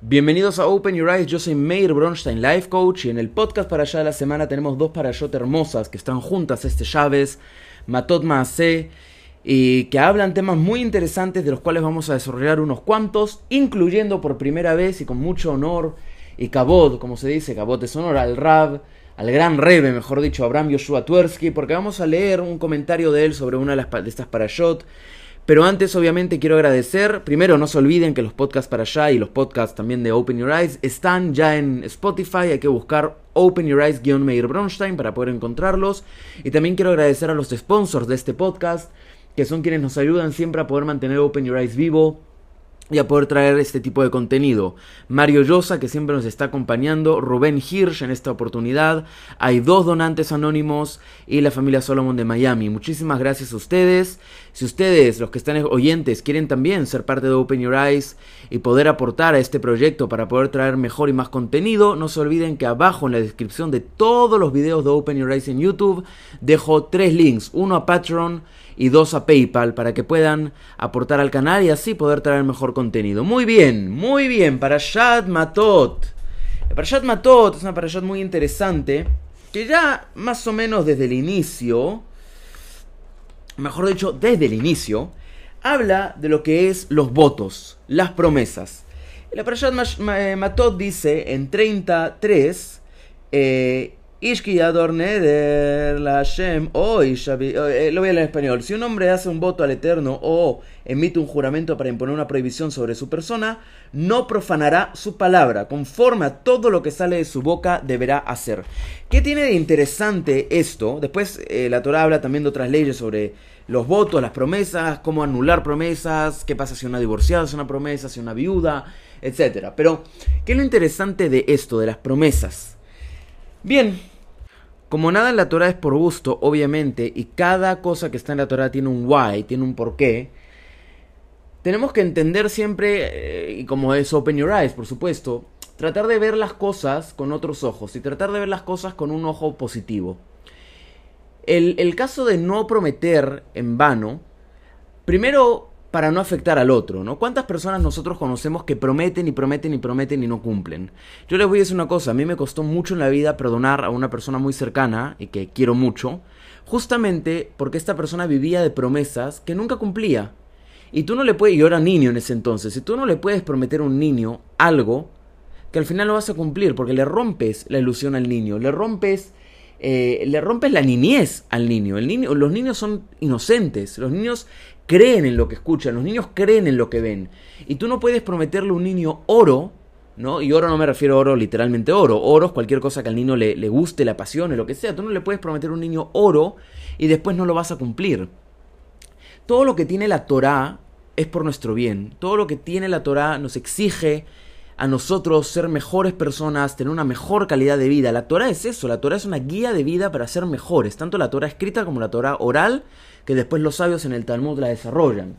Bienvenidos a Open Your Eyes, yo soy Meir Bronstein, Life Coach, y en el podcast para allá de la semana tenemos dos parashot hermosas que están juntas este Chávez, Matot Maase, y que hablan temas muy interesantes de los cuales vamos a desarrollar unos cuantos, incluyendo por primera vez y con mucho honor y cabot, como se dice, cabot es honor al Rab, al gran Rebe, mejor dicho, Abraham Yoshua Tversky, porque vamos a leer un comentario de él sobre una de, las, de estas parashot pero antes, obviamente, quiero agradecer. Primero, no se olviden que los podcasts para allá y los podcasts también de Open Your Eyes están ya en Spotify. Hay que buscar Open Your Eyes-Meir Bronstein para poder encontrarlos. Y también quiero agradecer a los sponsors de este podcast, que son quienes nos ayudan siempre a poder mantener Open Your Eyes vivo y a poder traer este tipo de contenido. Mario Llosa, que siempre nos está acompañando, Rubén Hirsch en esta oportunidad, hay dos donantes anónimos y la familia Solomon de Miami. Muchísimas gracias a ustedes. Si ustedes, los que están oyentes, quieren también ser parte de Open Your Eyes y poder aportar a este proyecto para poder traer mejor y más contenido, no se olviden que abajo en la descripción de todos los videos de Open Your en YouTube dejo tres links, uno a Patreon, y dos a PayPal para que puedan aportar al canal y así poder traer mejor contenido. Muy bien, muy bien, para Shad Matot. Para Shad Matot es una parashat muy interesante que ya más o menos desde el inicio, mejor dicho, desde el inicio, habla de lo que es los votos, las promesas. La Parashat Matot dice en 33, eh, la Hashem, o eh, lo voy a leer en español. Si un hombre hace un voto al Eterno o emite un juramento para imponer una prohibición sobre su persona, no profanará su palabra. Conforme a todo lo que sale de su boca, deberá hacer. ¿Qué tiene de interesante esto? Después eh, la Torah habla también de otras leyes sobre los votos, las promesas, cómo anular promesas, qué pasa si una divorciada es una promesa, si una viuda, etc. Pero, ¿qué es lo interesante de esto, de las promesas? Bien, como nada en la Torah es por gusto, obviamente, y cada cosa que está en la Torah tiene un why, tiene un porqué, tenemos que entender siempre, eh, y como es Open Your Eyes, por supuesto, tratar de ver las cosas con otros ojos y tratar de ver las cosas con un ojo positivo. El, el caso de no prometer en vano, primero para no afectar al otro, ¿no? ¿Cuántas personas nosotros conocemos que prometen y prometen y prometen y no cumplen? Yo les voy a decir una cosa, a mí me costó mucho en la vida perdonar a una persona muy cercana y que quiero mucho, justamente porque esta persona vivía de promesas que nunca cumplía. Y tú no le puedes, yo era niño en ese entonces, y tú no le puedes prometer a un niño algo que al final lo vas a cumplir, porque le rompes la ilusión al niño, le rompes eh, le rompes la niñez al niño. El niño. Los niños son inocentes, los niños creen en lo que escuchan, los niños creen en lo que ven. Y tú no puedes prometerle a un niño oro, ¿no? Y oro no me refiero a oro literalmente oro, oro es cualquier cosa que al niño le, le guste, le apasione, lo que sea. Tú no le puedes prometer a un niño oro y después no lo vas a cumplir. Todo lo que tiene la Torá es por nuestro bien. Todo lo que tiene la Torá nos exige a nosotros ser mejores personas, tener una mejor calidad de vida. La Torah es eso, la Torah es una guía de vida para ser mejores, tanto la Torah escrita como la Torah oral, que después los sabios en el Talmud la desarrollan.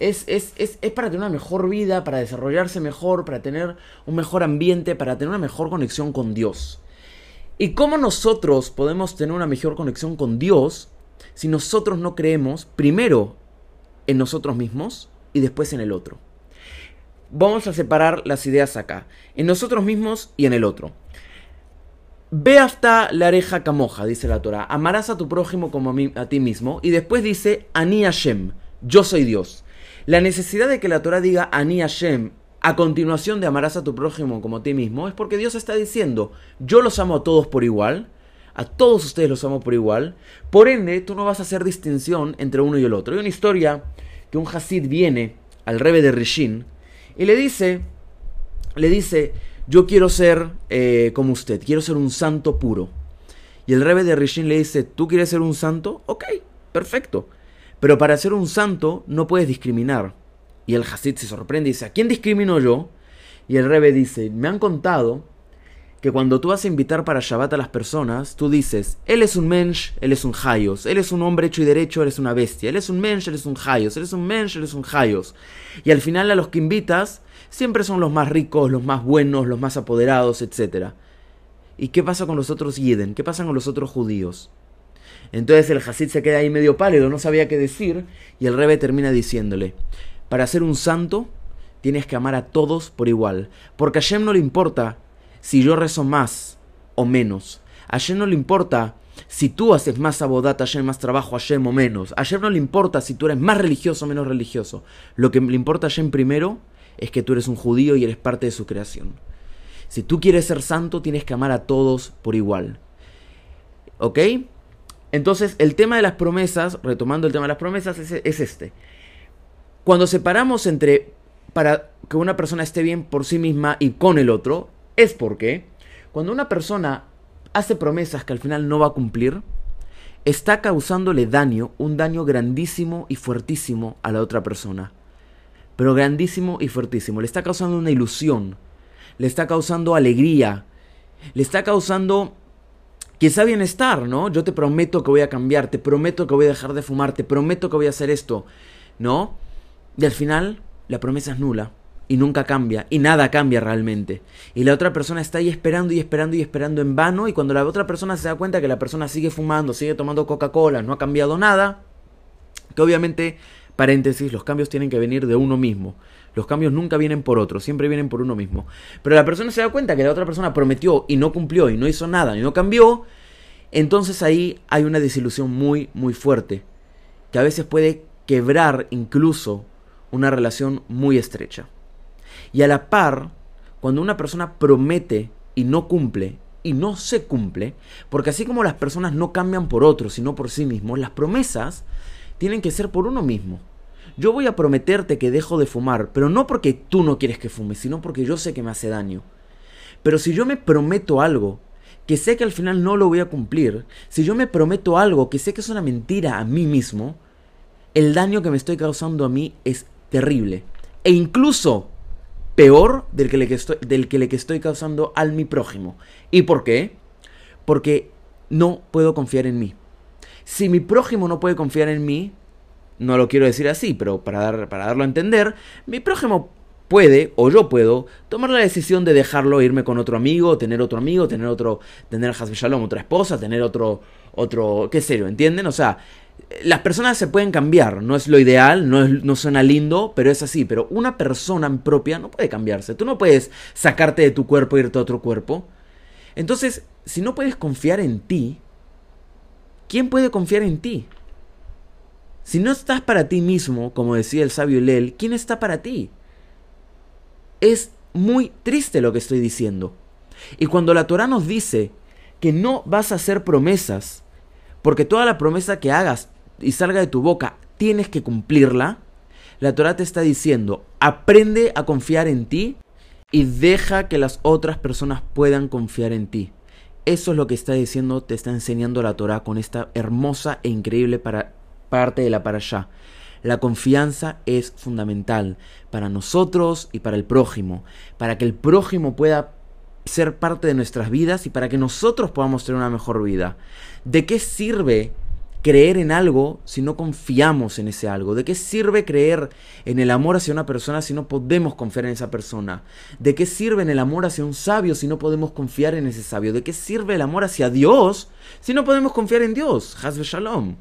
Es, es, es, es, para tener una mejor vida, para desarrollarse mejor, para tener un mejor ambiente, para tener una mejor conexión con Dios. ¿Y cómo nosotros podemos tener una mejor conexión con Dios si nosotros no creemos primero en nosotros mismos y después en el otro? Vamos a separar las ideas acá, en nosotros mismos y en el otro. Ve hasta la areja camoja, dice la Torah, amarás a tu prójimo como a, ti mismo, y después dice Ani Hashem, yo soy Dios. La necesidad de que la Torah diga Ani Hashem a continuación de amarás a tu prójimo como a ti mismo es porque Dios está diciendo, yo los amo a todos por igual, a todos ustedes los amo por igual, por ende tú no vas a hacer distinción entre uno y el otro. Hay una historia que un Hasid viene al rebe de Rishin y le dice, le dice, yo quiero ser eh, como usted, quiero ser un santo puro. Y el rebe de Rishin le dice, ¿tú quieres ser un santo? Ok, perfecto. Pero para ser un santo no puedes discriminar. Y el Hasid se sorprende y dice, ¿a quién discrimino yo? Y el rebe dice, me han contado que cuando tú vas a invitar para Shabbat a las personas, tú dices, él es un mensch, él es un hayos, él es un hombre hecho y derecho, él es una bestia, él es un mensch, él es un hayos, él es un mensch, él es un hayos. Y al final a los que invitas siempre son los más ricos, los más buenos, los más apoderados, etc. ¿Y qué pasa con los otros yiden? ¿Qué pasa con los otros judíos? Entonces el Hasid se queda ahí medio pálido, no sabía qué decir, y el Rebe termina diciéndole, para ser un santo, tienes que amar a todos por igual. Porque a Hashem no le importa si yo rezo más o menos. A no le importa si tú haces más abodat Hashem, más trabajo Hashem o menos. A no le importa si tú eres más religioso o menos religioso. Lo que le importa a Hashem primero es que tú eres un judío y eres parte de su creación. Si tú quieres ser santo, tienes que amar a todos por igual. ¿Ok? Entonces, el tema de las promesas, retomando el tema de las promesas, es, es este. Cuando separamos entre para que una persona esté bien por sí misma y con el otro, es porque cuando una persona hace promesas que al final no va a cumplir, está causándole daño, un daño grandísimo y fuertísimo a la otra persona. Pero grandísimo y fuertísimo. Le está causando una ilusión, le está causando alegría, le está causando quizá bienestar, ¿no? Yo te prometo que voy a cambiar, te prometo que voy a dejar de fumar, te prometo que voy a hacer esto, ¿no? Y al final la promesa es nula y nunca cambia y nada cambia realmente. Y la otra persona está ahí esperando y esperando y esperando en vano y cuando la otra persona se da cuenta que la persona sigue fumando, sigue tomando Coca-Cola, no ha cambiado nada, que obviamente, paréntesis, los cambios tienen que venir de uno mismo. Los cambios nunca vienen por otro, siempre vienen por uno mismo. Pero la persona se da cuenta que la otra persona prometió y no cumplió y no hizo nada y no cambió, entonces ahí hay una desilusión muy, muy fuerte, que a veces puede quebrar incluso una relación muy estrecha. Y a la par, cuando una persona promete y no cumple, y no se cumple, porque así como las personas no cambian por otros, sino por sí mismos, las promesas tienen que ser por uno mismo. Yo voy a prometerte que dejo de fumar, pero no porque tú no quieres que fume, sino porque yo sé que me hace daño. Pero si yo me prometo algo que sé que al final no lo voy a cumplir, si yo me prometo algo que sé que es una mentira a mí mismo, el daño que me estoy causando a mí es terrible. E incluso peor del que, le estoy, del que le estoy causando al mi prójimo. ¿Y por qué? Porque no puedo confiar en mí. Si mi prójimo no puede confiar en mí, no lo quiero decir así, pero para, dar, para darlo a entender, mi prójimo puede, o yo puedo, tomar la decisión de dejarlo irme con otro amigo, tener otro amigo, tener otro, tener Shalom, otra esposa, tener otro, otro, qué sé yo, ¿entienden? O sea, las personas se pueden cambiar, no es lo ideal, no, no suena lindo, pero es así. Pero una persona propia no puede cambiarse. Tú no puedes sacarte de tu cuerpo e irte a otro cuerpo. Entonces, si no puedes confiar en ti, ¿quién puede confiar en ti? Si no estás para ti mismo, como decía el sabio Lel, ¿quién está para ti? Es muy triste lo que estoy diciendo. Y cuando la Torah nos dice que no vas a hacer promesas, porque toda la promesa que hagas y salga de tu boca, tienes que cumplirla, la Torah te está diciendo, aprende a confiar en ti y deja que las otras personas puedan confiar en ti. Eso es lo que está diciendo, te está enseñando la Torah con esta hermosa e increíble para, parte de la para allá. La confianza es fundamental para nosotros y para el prójimo, para que el prójimo pueda ser parte de nuestras vidas y para que nosotros podamos tener una mejor vida. ¿De qué sirve creer en algo si no confiamos en ese algo? ¿De qué sirve creer en el amor hacia una persona si no podemos confiar en esa persona? ¿De qué sirve en el amor hacia un sabio si no podemos confiar en ese sabio? ¿De qué sirve el amor hacia Dios si no podemos confiar en Dios? Hazbe Shalom.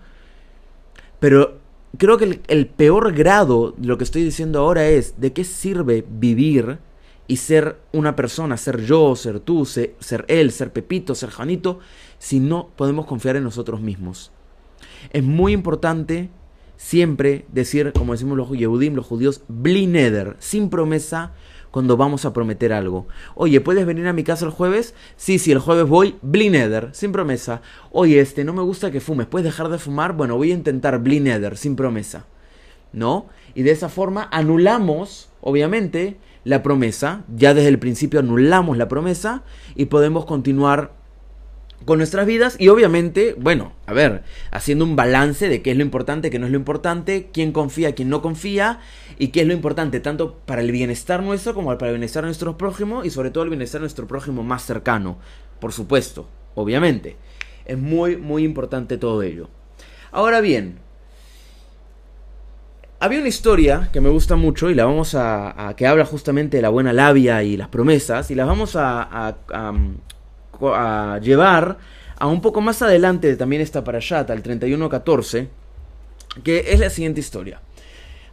Pero creo que el, peor grado de lo que estoy diciendo ahora es de qué sirve vivir y ser una persona, ser yo, ser tú, ser, él, ser Pepito, ser Janito, si no podemos confiar en nosotros mismos. Es muy importante siempre decir, como decimos los Yehudim, los judíos, blineder, sin promesa, cuando vamos a prometer algo. Oye, ¿puedes venir a mi casa el jueves? Sí, sí, el jueves voy, blineder, sin promesa. Oye, este, no me gusta que fumes, ¿puedes dejar de fumar? Bueno, voy a intentar blineder, sin promesa. ¿No? Y de esa forma anulamos, obviamente, la promesa, ya desde el principio anulamos la promesa y podemos continuar con nuestras vidas y obviamente, bueno, a ver, haciendo un balance de qué es lo importante, qué no es lo importante, quién confía, quién no confía y qué es lo importante tanto para el bienestar nuestro como para el bienestar de nuestro prójimo y sobre todo el bienestar de nuestro prójimo más cercano, por supuesto, obviamente. Es muy, muy importante todo ello. Ahora bien, había una historia que me gusta mucho y la vamos a, que habla justamente de la buena labia y las promesas y las vamos a, a, llevar a un poco más adelante también está para allá, al 31.14, que es la siguiente historia.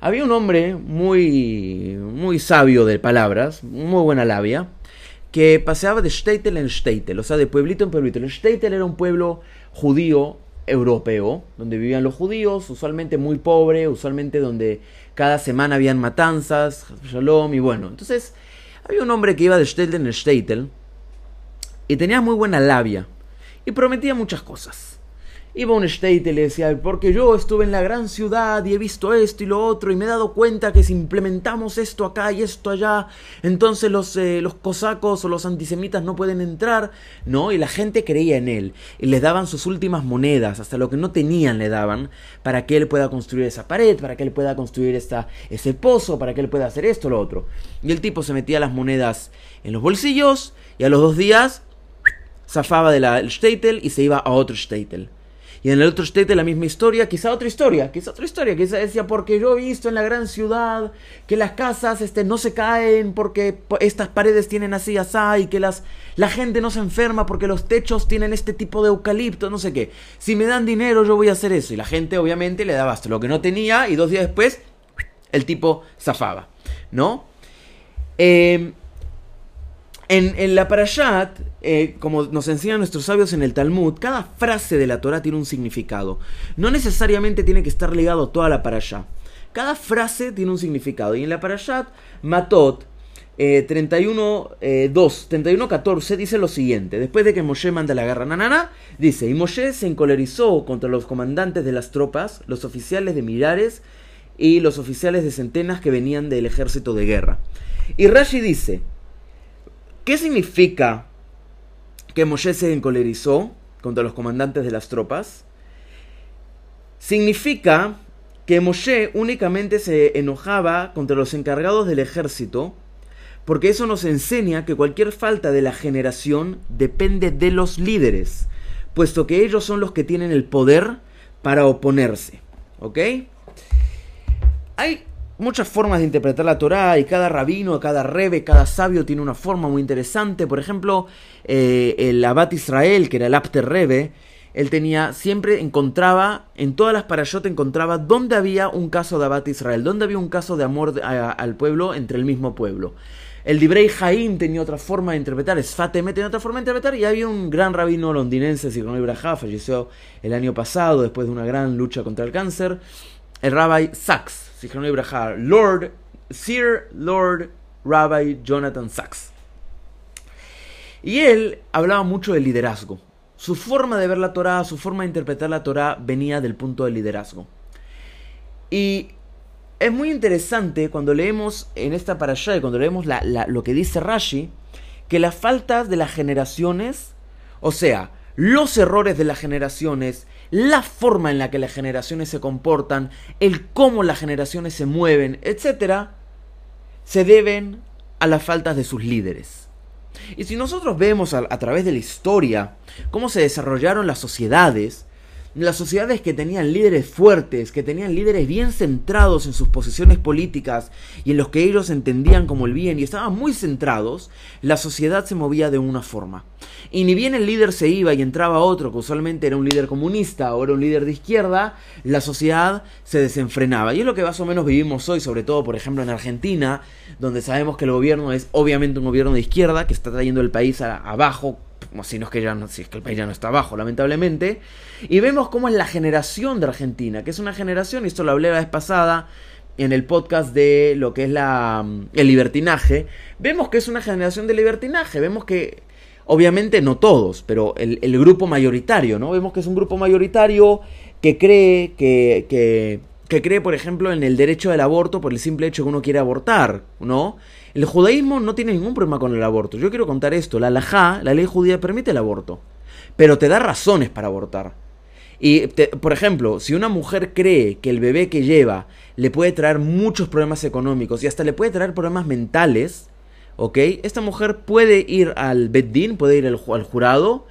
había un hombre muy, muy sabio de palabras, muy buena labia, que paseaba de Steitel en Steitel, o sea, de pueblito en pueblito. El Steitel era un pueblo judío europeo, donde vivían los judíos, usualmente muy pobre, usualmente donde cada semana habían matanzas, shalom, y bueno. Entonces, había un hombre que iba de Steitel en Steitel y tenía muy buena labia y prometía muchas cosas. Iba un state y le decía, porque yo estuve en la gran ciudad y he visto esto y lo otro y me he dado cuenta que si implementamos esto acá y esto allá, entonces los, eh, los cosacos o los antisemitas no pueden entrar, ¿no? Y la gente creía en él y les daban sus últimas monedas, hasta lo que no tenían le daban, para que él pueda construir esa pared, para que él pueda construir esta, ese pozo, para que él pueda hacer esto lo otro. Y el tipo se metía las monedas en los bolsillos y a los dos días zafaba de la Statel y se iba a otro Statel. Y en el otro state la misma historia, quizá otra historia, quizá otra historia, quizá decía, porque yo he visto en la gran ciudad que las casas este, no se caen porque estas paredes tienen así, así, y que las, la gente no se enferma porque los techos tienen este tipo de eucalipto, no sé qué. Si me dan dinero yo voy a hacer eso. Y la gente obviamente le daba hasta lo que no tenía y dos días después el tipo zafaba, ¿no? Eh, en, la Parashat, eh, como nos enseñan nuestros sabios en el Talmud, cada frase de la Torah tiene un significado. No necesariamente tiene que estar ligado a toda la Parashat. Cada frase tiene un significado. Y en la Parashat, Matot, eh, 31, 14, dice lo siguiente. Después de que Moshe manda la guerra nanana, dice, y Moshe se encolerizó contra los comandantes de las tropas, los oficiales de millares y los oficiales de centenas que venían del ejército de guerra. Y Rashi dice, ¿Qué significa que Moshe se encolerizó contra los comandantes de las tropas? Significa que Moshe únicamente se enojaba contra los encargados del ejército, porque eso nos enseña que cualquier falta de la generación depende de los líderes, puesto que ellos son los que tienen el poder para oponerse. ¿Ok? Hay muchas formas de interpretar la Torá y cada rabino, cada rebe, cada sabio tiene una forma muy interesante. Por ejemplo, eh, el Abad Israel, que era el Apter Rebe, él tenía, siempre encontraba, en todas las parashot encontraba dónde había un caso de Abad Israel, dónde había un caso de amor al pueblo entre el mismo pueblo. El Dibrei Jaim tenía otra forma de interpretar, Sfateme tenía otra forma de interpretar, y había un gran rabino londinense, Sigon Ibrahá, falleció el año pasado después de una gran lucha contra el cáncer, el Rabbi Sachs, Lord, Sir Lord Rabbi Jonathan Sachs. Y él hablaba mucho del liderazgo. Su forma de ver la Torah, su forma de interpretar la Torah venía del punto del liderazgo. Y es muy interesante cuando leemos en esta parasha y cuando leemos lo que dice Rashi, que las faltas de las generaciones, o sea, los errores de las generaciones, la forma en la que las generaciones se comportan, el cómo las generaciones se mueven, etc., se deben a las faltas de sus líderes. Y si nosotros vemos a, a través de la historia cómo se desarrollaron las sociedades, las sociedades que tenían líderes fuertes, que tenían líderes bien centrados en sus posiciones políticas y en los que ellos entendían como el bien y estaban muy centrados, la sociedad se movía de una forma. Y ni bien el líder se iba y entraba otro, que usualmente era un líder comunista o era un líder de izquierda, la sociedad se desenfrenaba. Y es lo que más o menos vivimos hoy, sobre todo, por ejemplo, en Argentina, donde sabemos que el gobierno es obviamente un gobierno de izquierda que está trayendo el país abajo si no es que ya no, si es que el país ya no está abajo, lamentablemente, y vemos cómo es la generación de Argentina, que es una generación, y esto lo hablé la vez pasada en el podcast de lo que es la, el libertinaje, vemos que es una generación de libertinaje, vemos que, obviamente no todos, pero el, el grupo mayoritario, ¿no? Vemos que es un grupo mayoritario que cree que, que, que cree, por ejemplo, en el derecho del aborto por el simple hecho que uno quiere abortar, ¿no? El judaísmo no tiene ningún problema con el aborto. Yo quiero contar esto. La halajá, la ley judía, permite el aborto. Pero te da razones para abortar. Y, por ejemplo, si una mujer cree que el bebé que lleva le puede traer muchos problemas económicos y hasta le puede traer problemas mentales, ¿ok? Esta mujer puede ir al Beddin, puede ir al, al jurado,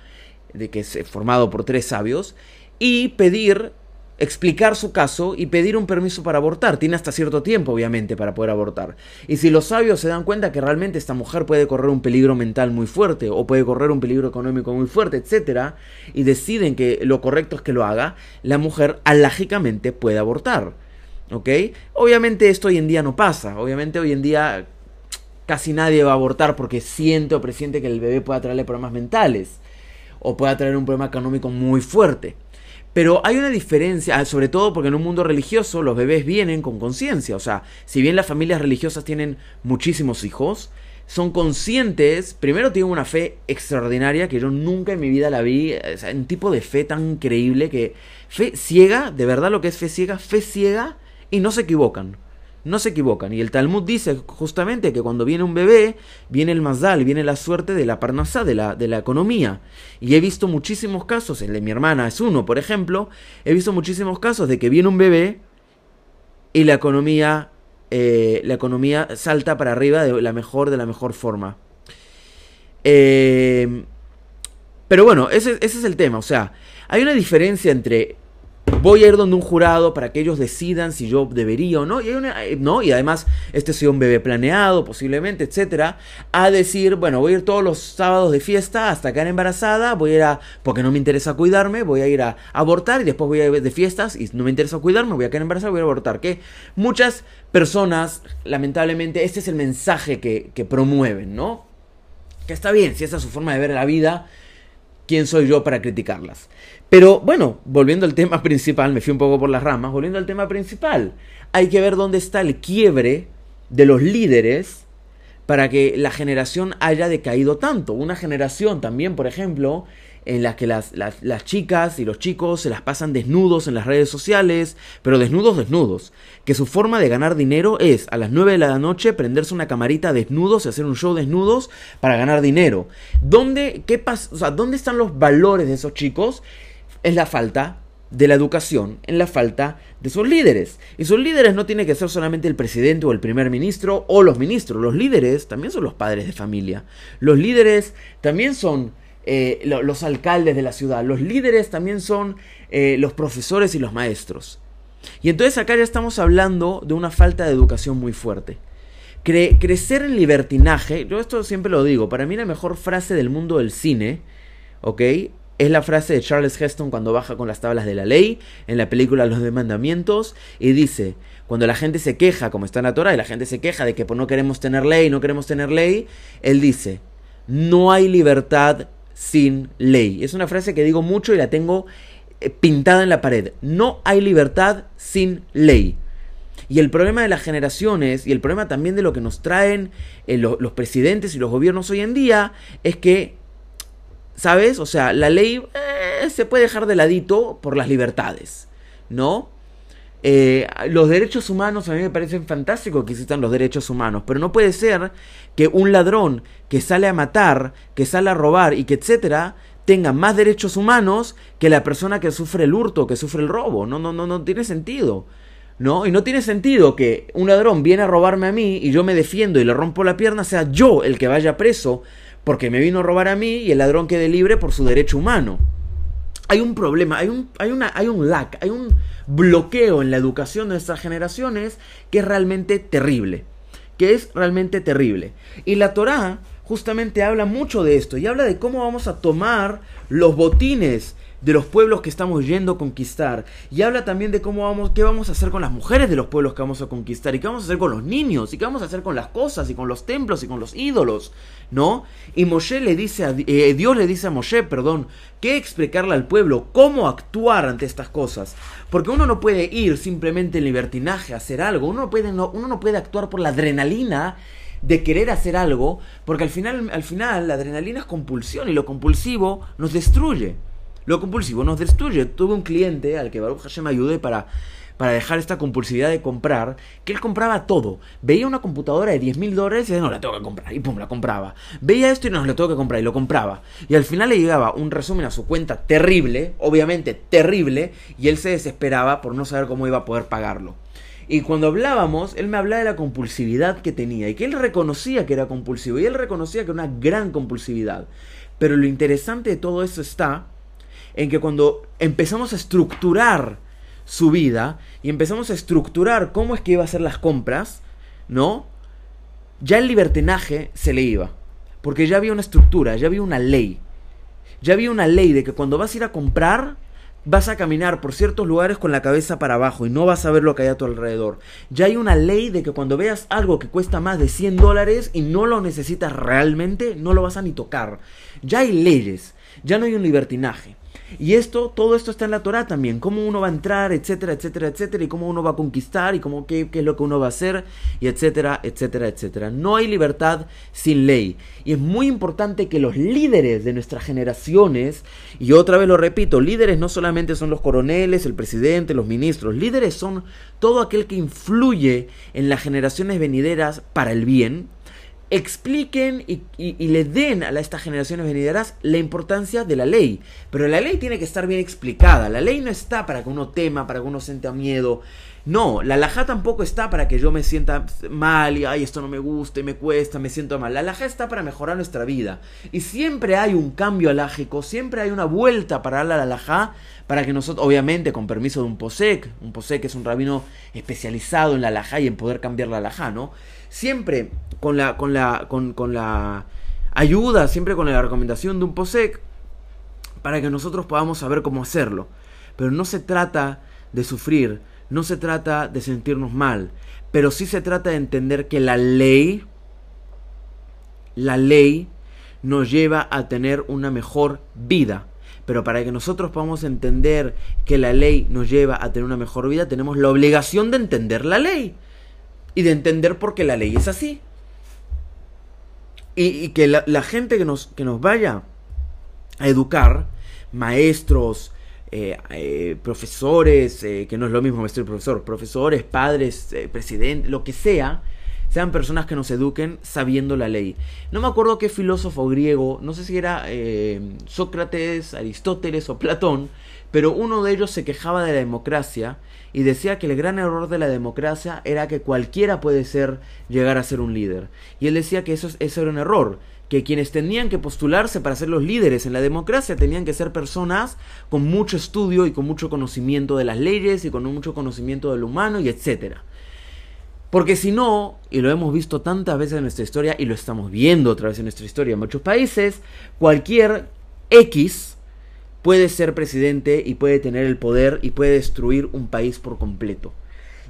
de que es formado por tres sabios, y pedir explicar su caso y pedir un permiso para abortar. Tiene hasta cierto tiempo, obviamente, para poder abortar. Y si los sabios se dan cuenta que realmente esta mujer puede correr un peligro mental muy fuerte o puede correr un peligro económico muy fuerte, etc., y deciden que lo correcto es que lo haga, la mujer alágicamente puede abortar. ¿Ok? Obviamente esto hoy en día no pasa. Obviamente hoy en día casi nadie va a abortar porque siente o presiente que el bebé pueda traerle problemas mentales o pueda traer un problema económico muy fuerte. Pero hay una diferencia, ah, sobre todo porque en un mundo religioso los bebés vienen con conciencia. O sea, si bien las familias religiosas tienen muchísimos hijos, son conscientes, primero tienen una fe extraordinaria que yo nunca en mi vida la vi, o sea, un tipo de fe tan increíble que fe ciega, de verdad lo que es fe ciega, fe ciega y no se equivocan. No se equivocan. Y el Talmud dice justamente que cuando viene un bebé, viene el mazal, viene la suerte de la parnasá, de la, de la economía. Y he visto muchísimos casos, el de mi hermana es uno, por ejemplo, he visto muchísimos casos de que viene un bebé y la economía, eh, la economía salta para arriba de la mejor, de la mejor forma. Eh, pero bueno, ese, ese es el tema. O sea, hay una diferencia entre voy a ir donde un jurado para que ellos decidan si yo debería o no. Y, eh, ¿no? y además, este sea un bebé planeado, posiblemente, etcétera. A decir, bueno, voy a ir todos los sábados de fiesta hasta quedar embarazada. Voy a ir a, porque no me interesa cuidarme, voy a ir a abortar y después voy a ir de fiestas y no me interesa cuidarme, voy a quedar embarazada, voy a abortar. Que muchas personas, lamentablemente, este es el mensaje que, que promueven, ¿no? Que está bien, si esa es su forma de ver la vida, ¿quién soy yo para criticarlas? Pero bueno, volviendo al tema principal, me fui un poco por las ramas, volviendo al tema principal, hay que ver dónde está el quiebre de los líderes para que la generación haya decaído tanto. Una generación también, por ejemplo, en la que las, las, chicas y los chicos se las pasan desnudos en las redes sociales, pero desnudos, desnudos. Que su forma de ganar dinero es a las 9 de la noche prenderse una camarita desnudos y hacer un show desnudos para ganar dinero. ¿Dónde, qué o sea, ¿dónde están los valores de esos chicos? Es la falta de la educación, en la falta de sus líderes. Y sus líderes no tiene que ser solamente el presidente o el primer ministro o los ministros. Los líderes también son los padres de familia. Los líderes también son eh, los alcaldes de la ciudad. Los líderes también son eh, los profesores y los maestros. Y entonces acá ya estamos hablando de una falta de educación muy fuerte. crecer en libertinaje, yo esto siempre lo digo, para mí la mejor frase del mundo del cine, ¿ok? Es la frase de Charles Heston cuando baja con las tablas de la ley en la película Los de Mandamientos y dice, cuando la gente se queja, como está en la Torah, y la gente se queja de que pues, no queremos tener ley, no queremos tener ley, él dice, no hay libertad sin ley. Es una frase que digo mucho y la tengo eh, pintada en la pared. No hay libertad sin ley. Y el problema de las generaciones y el problema también de lo que nos traen eh, los presidentes y los gobiernos hoy en día es que, ¿sabes? O sea, la ley eh, se puede dejar de ladito por las libertades, ¿no? Eh, los derechos humanos a mí me parecen fantásticos que existan los derechos humanos, pero no puede ser que un ladrón que sale a matar, que sale a robar y que etcétera tenga más derechos humanos que la persona que sufre el hurto, que sufre el robo. No, no, no, no tiene sentido. ¿No? Y no tiene sentido que un ladrón viene a robarme a mí y yo me defiendo y le rompo la pierna, sea yo el que vaya preso porque me vino a robar a mí y el ladrón quede libre por su derecho humano hay un problema, hay un, hay, una, hay un lag, hay un bloqueo en la educación de nuestras generaciones que es realmente terrible. Que es realmente terrible. Y la Torá justamente habla mucho de esto y habla de cómo vamos a tomar los botines de los pueblos que estamos yendo a conquistar. Y habla también de cómo vamos, qué vamos a hacer con las mujeres de los pueblos que vamos a conquistar. Y qué vamos a hacer con los niños. Y qué vamos a hacer con las cosas y con los templos y con los ídolos. ¿No? Y Moshe le dice a, eh, Dios le dice a Moshe, perdón, qué explicarle al pueblo, cómo actuar ante estas cosas. Porque uno no puede ir simplemente en libertinaje a hacer algo. Uno no puede, no, uno no puede actuar por la adrenalina de querer hacer algo, porque al final, al final la adrenalina es compulsión y lo compulsivo nos destruye. Lo compulsivo nos destruye. Tuve un cliente al que Baruch Hashem ayudé para, para dejar esta compulsividad de comprar, que él compraba todo. Veía una computadora de 10 mil dólares y decía, no, la tengo que comprar. Y pum, la compraba. Veía esto y no, la tengo que comprar. Y lo compraba. Y al final le llegaba un resumen a su cuenta terrible, obviamente terrible, y él se desesperaba por no saber cómo iba a poder pagarlo. Y cuando hablábamos, él me hablaba de la compulsividad que tenía y que él reconocía que era compulsivo y él reconocía que era una gran compulsividad. Pero lo interesante de todo eso está en que cuando empezamos a estructurar su vida y empezamos a estructurar cómo es que iba a hacer las compras, ¿no? Ya el libertinaje se le iba. Porque ya había una estructura, ya había una ley. Ya había una ley de que cuando vas a ir a comprar, vas a caminar por ciertos lugares con la cabeza para abajo y no vas a ver lo que hay a tu alrededor. Ya hay una ley de que cuando veas algo que cuesta más de 100 dólares y no lo necesitas realmente, no lo vas a ni tocar. Ya hay leyes, ya no hay un libertinaje. Y esto, todo esto está en la Torah también, cómo uno va a entrar, etcétera, etcétera, etcétera, y cómo uno va a conquistar, y cómo qué, qué es lo que uno va a hacer, y etcétera, etcétera, etcétera. No hay libertad sin ley. Y es muy importante que los líderes de nuestras generaciones, y otra vez lo repito, líderes no solamente son los coroneles, el presidente, los ministros, líderes son todo aquel que influye en las generaciones venideras para el bien, expliquen y, le den a estas generaciones venideras la importancia de la ley. Pero la ley tiene que estar bien explicada. La ley no está para que uno tema, para que uno sienta miedo. No, la alajá tampoco está para que yo me sienta mal y ay, esto no me gusta y me cuesta, me siento mal. La alajá está para mejorar nuestra vida. Y siempre hay un cambio alágico, siempre hay una vuelta para la alajá para que nosotros, obviamente con permiso de un posek, un posek es un rabino especializado en la alajá y en poder cambiar la alajá, ¿no? Siempre con la, con la, con, con la ayuda, siempre con la recomendación de un posek, para que nosotros podamos saber cómo hacerlo. Pero no se trata de sufrir, no se trata de sentirnos mal, pero sí se trata de entender que la ley, la ley nos lleva a tener una mejor vida. Pero para que nosotros podamos entender que la ley nos lleva a tener una mejor vida, tenemos la obligación de entender la ley. Y de entender por qué la ley es así. Y, que la, gente que nos, que nos vaya a educar, maestros, eh, eh, profesores, eh, que no es lo mismo maestro y profesor, profesores, padres, presidente, lo que sea, sean personas que nos eduquen sabiendo la ley. No me acuerdo qué filósofo griego, no sé si era Sócrates, Aristóteles o Platón, pero uno de ellos se quejaba de la democracia y decía que el gran error de la democracia era que cualquiera puede ser llegar a ser un líder. Y él decía que eso, eso era un error, que quienes tenían que postularse para ser los líderes en la democracia tenían que ser personas con mucho estudio y con mucho conocimiento de las leyes y con mucho conocimiento del humano y etcétera. Porque si no, y lo hemos visto tantas veces en nuestra historia y lo estamos viendo otra vez en nuestra historia en muchos países, cualquier X puede ser presidente y puede tener el poder y puede destruir un país por completo.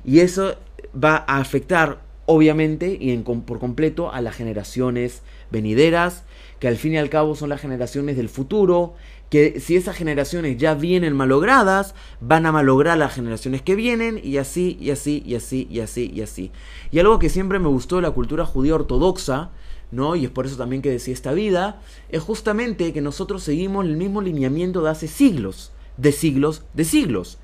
Y eso va a afectar obviamente y en, por completo a las generaciones venideras, que al fin y al cabo son las generaciones del futuro, que si esas generaciones ya vienen malogradas, van a malograr las generaciones que vienen y así, y así, y así, y así, y así. Y algo que siempre me gustó de la cultura judía ortodoxa, ¿no? Y es por eso también que decía esta vida, es justamente que nosotros seguimos el mismo lineamiento de hace siglos, de siglos, de siglos.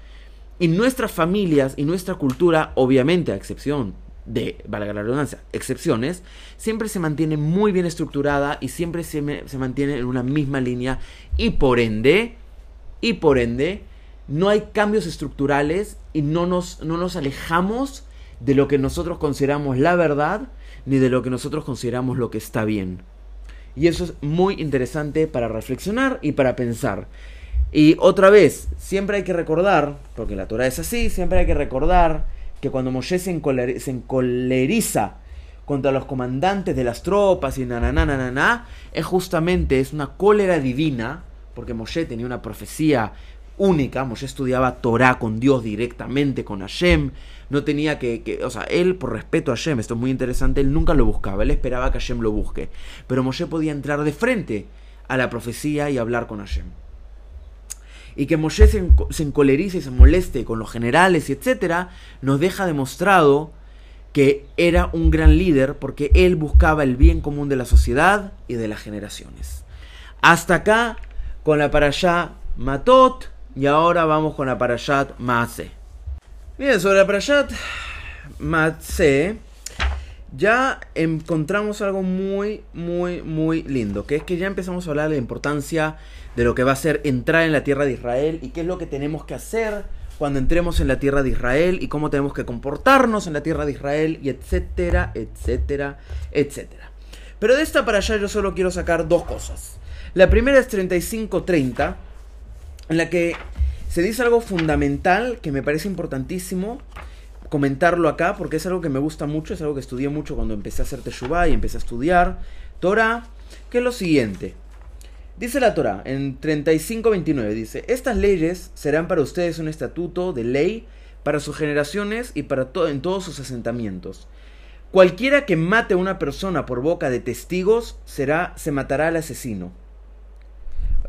Y nuestras familias y nuestra cultura, obviamente a excepción de, valga la redundancia, excepciones, siempre se mantiene muy bien estructurada y siempre se, se, mantiene en una misma línea y por ende, y por ende, no hay cambios estructurales y no nos, no nos alejamos de lo que nosotros consideramos la verdad ni de lo que nosotros consideramos lo que está bien. Y eso es muy interesante para reflexionar y para pensar. Y otra vez, siempre hay que recordar, porque la Torah es así, siempre hay que recordar que cuando Moshe se, encoleriza contra los comandantes de las tropas y na, na, na, na, na, es justamente, es una cólera divina, porque Moshe tenía una profecía única, Moshe estudiaba Torah con Dios directamente, con Hashem, no tenía que, que, o sea, él por respeto a Hashem, esto es muy interesante, él nunca lo buscaba, él esperaba que Hashem lo busque, pero Moshe podía entrar de frente a la profecía y hablar con Hashem y que Moshe se, encolerice y se moleste con los generales y etcétera, nos deja demostrado que era un gran líder porque él buscaba el bien común de la sociedad y de las generaciones. Hasta acá con la parashá Matot y ahora vamos con la parashat Maase. Bien, sobre la parashat Maase ya encontramos algo muy, muy, muy lindo, que es que ya empezamos a hablar de la importancia de lo que va a ser entrar en la tierra de Israel y qué es lo que tenemos que hacer cuando entremos en la tierra de Israel y cómo tenemos que comportarnos en la tierra de Israel y etcétera, etcétera, etcétera. Pero de esta para allá yo solo quiero sacar dos cosas. La primera es 35-30, en la que se dice algo fundamental que me parece importantísimo comentarlo acá porque es algo que me gusta mucho, es algo que estudié mucho cuando empecé a hacer Teshuvah y empecé a estudiar Torah, que es lo siguiente. Dice la Torah en 35.29, dice, estas leyes serán para ustedes un estatuto de ley para sus generaciones y para en todos sus asentamientos. Cualquiera que mate a una persona por boca de testigos será, se matará al asesino.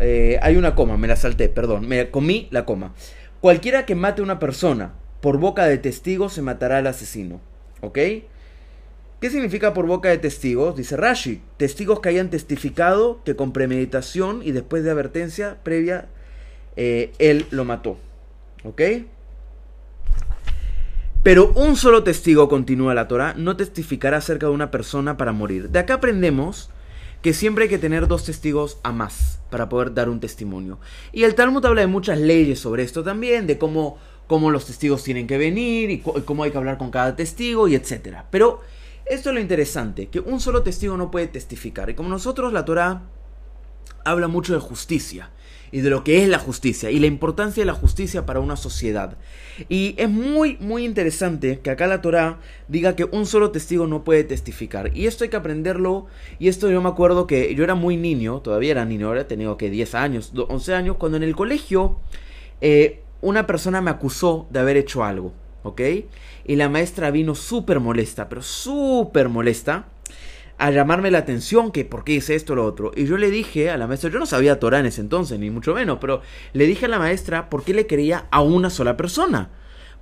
Eh, hay una coma, me la salté, perdón, me comí la coma. Cualquiera que mate a una persona por boca de testigos se matará al asesino. ¿Ok? ¿Qué significa por boca de testigos? Dice Rashi, testigos que hayan testificado que con premeditación y después de advertencia previa eh, él lo mató. ¿Ok? Pero un solo testigo, continúa la Torah, no testificará acerca de una persona para morir. De acá aprendemos que siempre hay que tener dos testigos a más para poder dar un testimonio. Y el Talmud habla de muchas leyes sobre esto también, de cómo, cómo los testigos tienen que venir y cómo hay que hablar con cada testigo y etc. Pero esto es lo interesante, que un solo testigo no puede testificar. Y como nosotros la Torah habla mucho de justicia y de lo que es la justicia y la importancia de la justicia para una sociedad. Y es muy, muy interesante que acá la Torah diga que un solo testigo no puede testificar. Y esto hay que aprenderlo. Y esto yo me acuerdo que yo era muy niño, todavía era niño, ahora tenía que 10 años, 11 años, cuando en el colegio eh, una persona me acusó de haber hecho algo. ¿Ok? Y la maestra vino súper molesta, pero súper molesta a llamarme la atención que por qué hice esto o lo otro. Y yo le dije a la maestra, yo no sabía Torah en ese entonces, ni mucho menos, pero le dije a la maestra por qué le quería a una sola persona.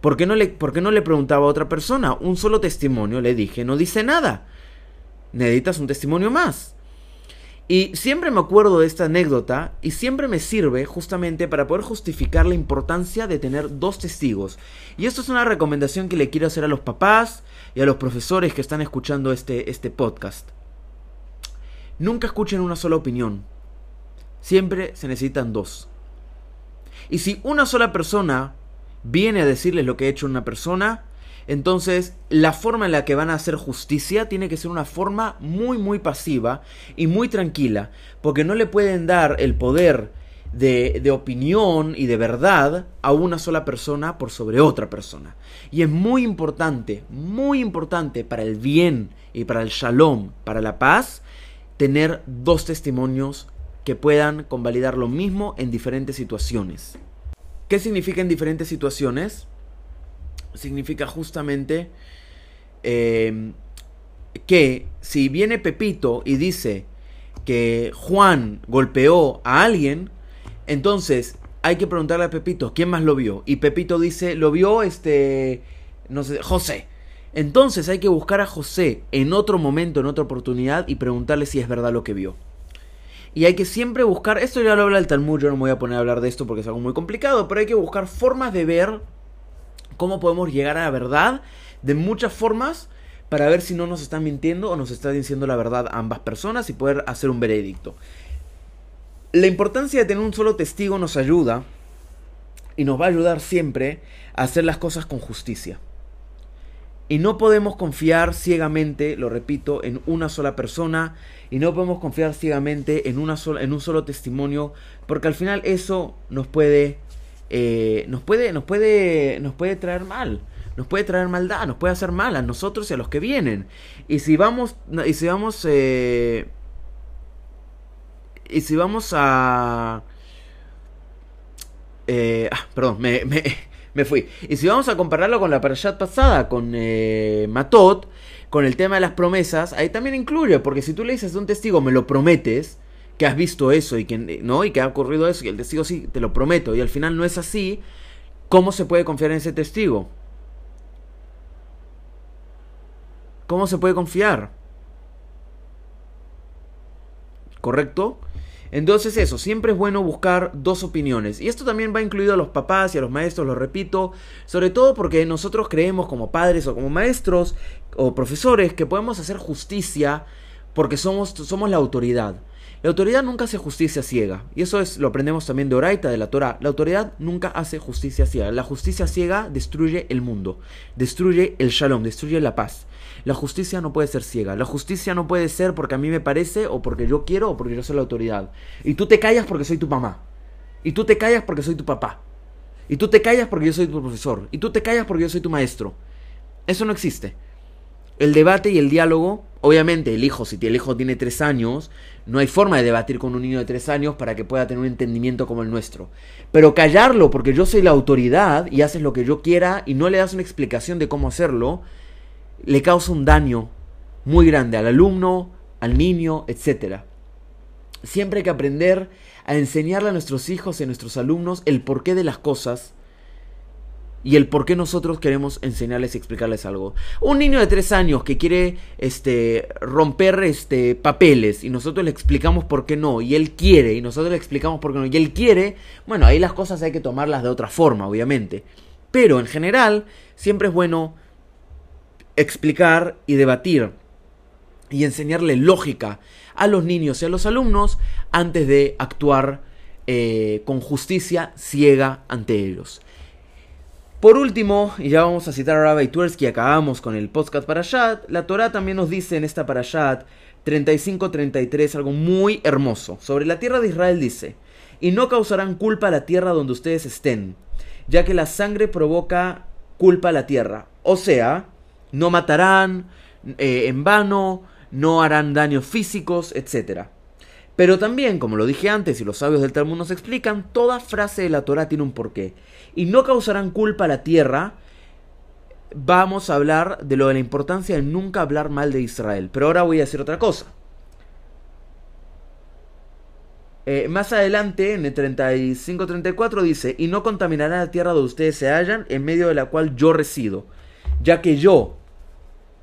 ¿Por qué no le, por qué no le preguntaba a otra persona? Un solo testimonio, le dije, no dice nada. Necesitas un testimonio más. Y siempre me acuerdo de esta anécdota y siempre me sirve justamente para poder justificar la importancia de tener dos testigos. Y esto es una recomendación que le quiero hacer a los papás y a los profesores que están escuchando este, este podcast. Nunca escuchen una sola opinión. Siempre se necesitan dos. Y si una sola persona viene a decirles lo que ha hecho una persona, entonces, la forma en la que van a hacer justicia tiene que ser una forma muy, muy pasiva y muy tranquila, porque no le pueden dar el poder de, de, opinión y de verdad a una sola persona por sobre otra persona. Y es muy importante, muy importante para el bien y para el shalom, para la paz, tener dos testimonios que puedan convalidar lo mismo en diferentes situaciones. ¿Qué significa en diferentes situaciones? significa justamente em, que si viene Pepito y dice que Juan golpeó a alguien, entonces hay que preguntarle a Pepito, ¿quién más lo vio? Y Pepito dice, lo vio este, no sé, José. Entonces hay que buscar a José en otro momento, en otra oportunidad y preguntarle si es verdad lo que vio. Y hay que siempre buscar, esto ya lo habla el Talmud, yo no me voy a poner a hablar de esto porque es algo muy complicado, pero hay que buscar formas de ver cómo podemos llegar a la verdad de muchas formas para ver si no nos están mintiendo o nos están diciendo la verdad ambas personas y poder hacer un veredicto. La importancia de tener un solo testigo nos ayuda y nos va a ayudar siempre a hacer las cosas con justicia. Y no podemos confiar ciegamente, lo repito, en una sola persona y no podemos confiar ciegamente en, una sola, en un solo testimonio porque al final eso nos puede eh, nos, puede, nos, puede, nos puede traer mal. Nos puede traer maldad, nos puede hacer mal a nosotros y a los que vienen. Y si vamos, y si vamos, eh, y si vamos a, eh, ah, perdón, me, me, fui. Y si vamos a compararlo con la parashat pasada, con Matot, con el tema de las promesas, ahí también incluye, porque si tú le dices a un testigo, me lo prometes, que has visto eso y que, ¿no? y que ha ocurrido eso y el testigo sí, te lo prometo, y al final no es así, ¿cómo se puede confiar en ese testigo? ¿Cómo se puede confiar? ¿Correcto? Entonces eso, siempre es bueno buscar dos opiniones. Y esto también va incluido a los papás y a los maestros, lo repito, sobre todo porque nosotros creemos como padres o como maestros o profesores que podemos hacer justicia porque somos, somos la autoridad. La autoridad nunca hace justicia ciega. Y eso es, lo aprendemos también de Oraita, de la Torah. La autoridad nunca hace justicia ciega. La justicia ciega destruye el mundo, destruye el shalom, destruye la paz. La justicia no puede ser ciega. La justicia no puede ser porque a mí me parece, o porque yo quiero, o porque yo soy la autoridad. Y tú te callas porque soy tu mamá. Y tú te callas porque soy tu papá. Y tú te callas porque yo soy tu profesor. Y tú te callas porque yo soy tu maestro. Eso no existe. El debate y el diálogo Obviamente el hijo, si el hijo tiene tres años, no hay forma de debatir con un niño de tres años para que pueda tener un entendimiento como el nuestro. Pero callarlo porque yo soy la autoridad y haces lo que yo quiera y no le das una explicación de cómo hacerlo, le causa un daño muy grande al alumno, al niño, etc. Siempre hay que aprender a enseñarle a nuestros hijos y a nuestros alumnos el porqué de las cosas y el por qué nosotros queremos enseñarles y explicarles algo. Un niño de tres años que quiere este, romper este, papeles y nosotros le explicamos por qué no, y él quiere, y nosotros le explicamos por qué no, y él quiere, bueno, ahí las cosas hay que tomarlas de otra forma, obviamente. Pero en general, siempre es bueno explicar y debatir y enseñarle lógica a los niños y a los alumnos antes de actuar eh, con justicia ciega ante ellos. Por último, y ya vamos a citar a Rabbi Twersky, acabamos con el podcast Parashat, la Torah también nos dice en esta Parashat 35-33 algo muy hermoso. Sobre la tierra de Israel dice, y no causarán culpa a la tierra donde ustedes estén, ya que la sangre provoca culpa a la tierra. O sea, no matarán eh, en vano, no harán daños físicos, etc. Pero también, como lo dije antes y los sabios del Talmud nos explican, toda frase de la Torah tiene un porqué. Y no causarán culpa a la tierra. Vamos a hablar de lo de la importancia de nunca hablar mal de Israel. Pero ahora voy a decir otra cosa. Eh, más adelante, en el 35-34, dice, y no contaminarán la tierra donde ustedes se hallan, en medio de la cual yo resido, ya que yo,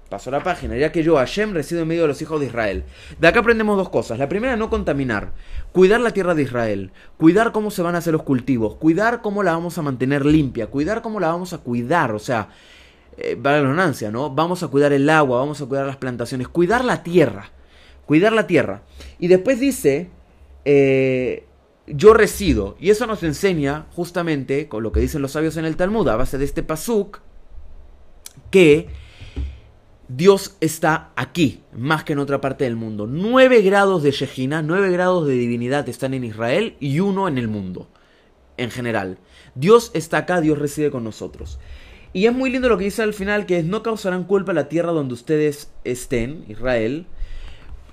Paso la página, ya que yo, Hashem, resido en medio de los hijos de Israel. De acá aprendemos dos cosas. La primera, no contaminar. Cuidar la tierra de Israel. Cuidar cómo se van a hacer los cultivos. Cuidar cómo la vamos a mantener limpia. Cuidar cómo la vamos a cuidar. O sea, eh, la redundancia, ¿no? Vamos a cuidar el agua, vamos a cuidar las plantaciones. Cuidar la tierra. Cuidar la tierra. Y después dice, eh, yo resido. Y eso nos enseña, justamente, con lo que dicen los sabios en el Talmud, a base de este pasuk, que Dios está aquí, más que en otra parte del mundo. Nueve grados de Shejina, nueve grados de divinidad están en Israel y uno en el mundo, en general. Dios está acá, Dios reside con nosotros. Y es muy lindo lo que dice al final, que es no causarán culpa a la tierra donde ustedes estén, Israel,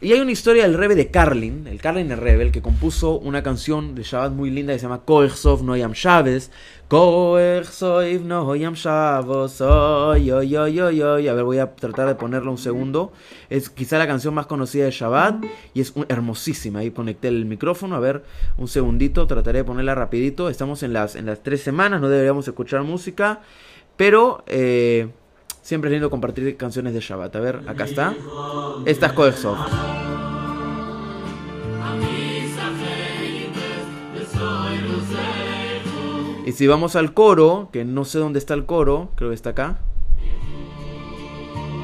y hay una historia del Rebe de Carlin, el Carlin el Rebel, que compuso una canción de Shabbat muy linda que se llama Koechsov Noyam Shabbos. Koechsov Noyam Shabbos. Oy, oy, oy, oy, oy. A ver, voy a tratar de ponerlo un segundo. Es quizá la canción más conocida de Shabbat y es hermosísima. Ahí conecté el micrófono. A ver, un segundito. Trataré de ponerla rapidito. Estamos en las, en las tres semanas, no deberíamos escuchar música. Pero... Eh, Siempre es lindo compartir canciones de Shabbat. A ver, acá está. Esta es Koexov. Y si vamos al coro, que no sé dónde está el coro, creo que está acá.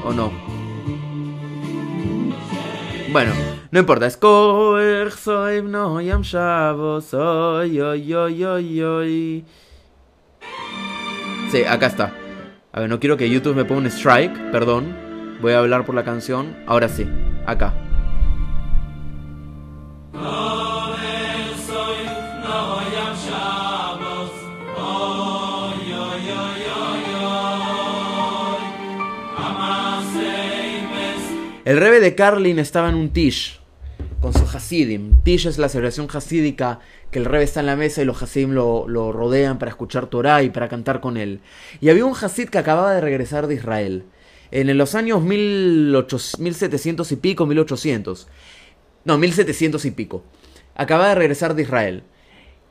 ¿O no? Bueno, no importa, es no yam Sí, acá está. A ver, no quiero que YouTube me ponga un strike, perdón. Voy a hablar por la canción. Ahora sí, acá. El rebe de Carlin estaba en un tish con su Hasidim. Tish es la celebración hasídica que el rebe está en la mesa y los Hasidim lo, rodean para escuchar Torah y para cantar con él. Y había un Hasid que acababa de regresar de Israel. En los años 1700 y pico, 1800. No, 1700 y pico. Acaba de regresar de Israel.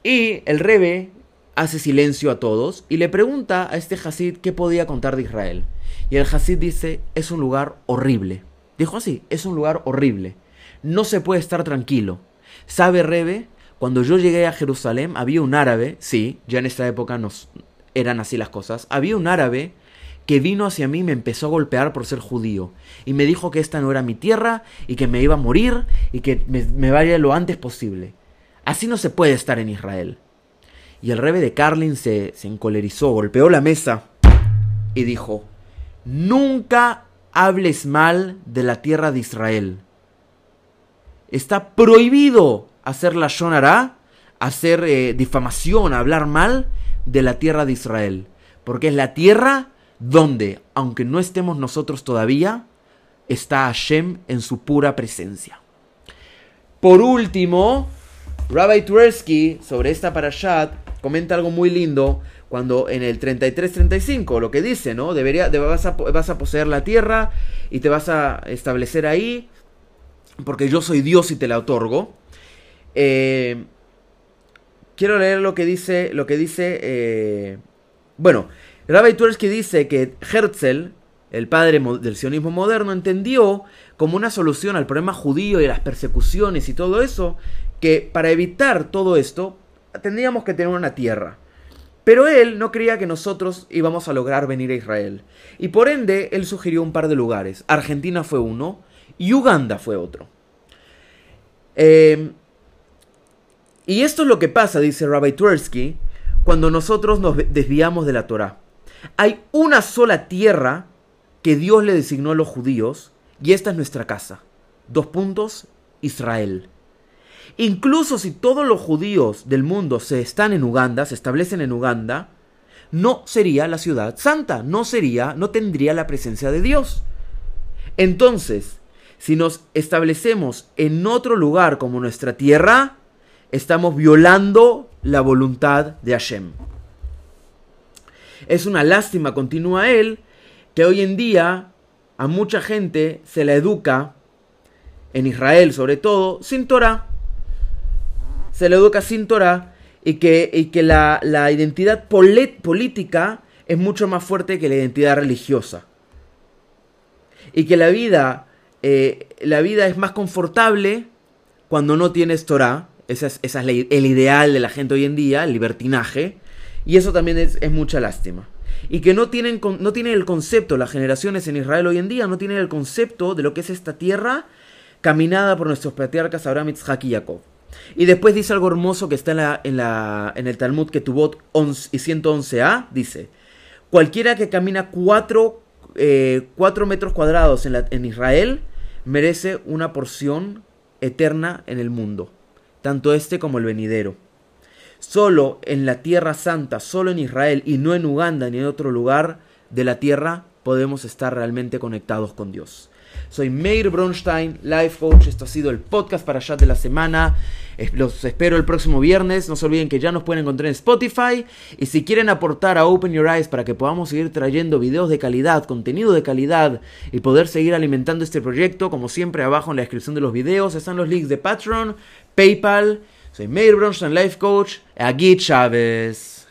Y el rebe hace silencio a todos y le pregunta a este Hasid qué podía contar de Israel. Y el Hasid dice, es un lugar horrible. Dijo así, es un lugar horrible. No se puede estar tranquilo. ¿Sabe Rebe? Cuando yo llegué a Jerusalén había un árabe, sí, ya en esta época nos eran así las cosas, había un árabe que vino hacia mí y me empezó a golpear por ser judío. Y me dijo que esta no era mi tierra y que me iba a morir y que me, vaya lo antes posible. Así no se puede estar en Israel. Y el rebe de Carlin se, se encolerizó, golpeó la mesa y dijo, nunca hables mal de la tierra de Israel. Está prohibido hacer la shonara, hacer eh, difamación, hablar mal de la tierra de Israel. Porque es la tierra donde, aunque no estemos nosotros todavía, está Hashem en su pura presencia. Por último, Rabbi Tursky sobre esta parashat comenta algo muy lindo cuando en el 33-35 lo que dice, ¿no? Debería, vas a poseer la tierra y te vas a establecer ahí porque yo soy Dios y te la otorgo. Eh, quiero leer lo que dice, lo que dice, eh, bueno, Rabbi Tursky dice que Herzl, el padre del sionismo moderno, entendió como una solución al problema judío y las persecuciones y todo eso, que para evitar todo esto tendríamos que tener una tierra. Pero él no creía que nosotros íbamos a lograr venir a Israel. Y por ende, él sugirió un par de lugares. Argentina fue uno y Uganda fue otro. Eh, y esto es lo que pasa, dice Rabbi Twersky, cuando nosotros nos desviamos de la Torah. Hay una sola tierra que Dios le designó a los judíos y esta es nuestra casa. Dos puntos, Israel. Incluso si todos los judíos del mundo se están en Uganda, se establecen en Uganda, no sería la ciudad santa, no sería, no tendría la presencia de Dios. Entonces, si nos establecemos en otro lugar como nuestra tierra, estamos violando la voluntad de Hashem. Es una lástima, continúa él, que hoy en día a mucha gente se la educa, en Israel sobre todo, sin Torah. Se la educa sin Torah y que, y que la, identidad política es mucho más fuerte que la identidad religiosa. Y que la vida, eh, la vida es más confortable cuando no tienes Torah ese es, el ideal de la gente hoy en día, el libertinaje. Y eso también es, mucha lástima. Y que no tienen, no tienen el concepto, las generaciones en Israel hoy en día no tienen el concepto de lo que es esta tierra caminada por nuestros patriarcas Abraham, Isaac y Jacob. Y después dice algo hermoso que está en, la, en, la, en el Talmud que tuvo 11 y 111a, dice, cualquiera que camina 4, eh, metros cuadrados en, en Israel merece una porción eterna en el mundo tanto este como el venidero. Solo en la Tierra Santa, solo en Israel y no en Uganda ni en otro lugar de la Tierra podemos estar realmente conectados con Dios. Soy Meir Bronstein, Life Coach. Esto ha sido el podcast para allá de la semana. Los espero el próximo viernes. No se olviden que ya nos pueden encontrar en Spotify. Y si quieren aportar a Open Your Eyes para que podamos seguir trayendo videos de calidad, contenido de calidad y poder seguir alimentando este proyecto, como siempre abajo en la descripción de los videos están los links de Patreon, PayPal. Soy Meir Bronstein, Life Coach. Agit Chávez.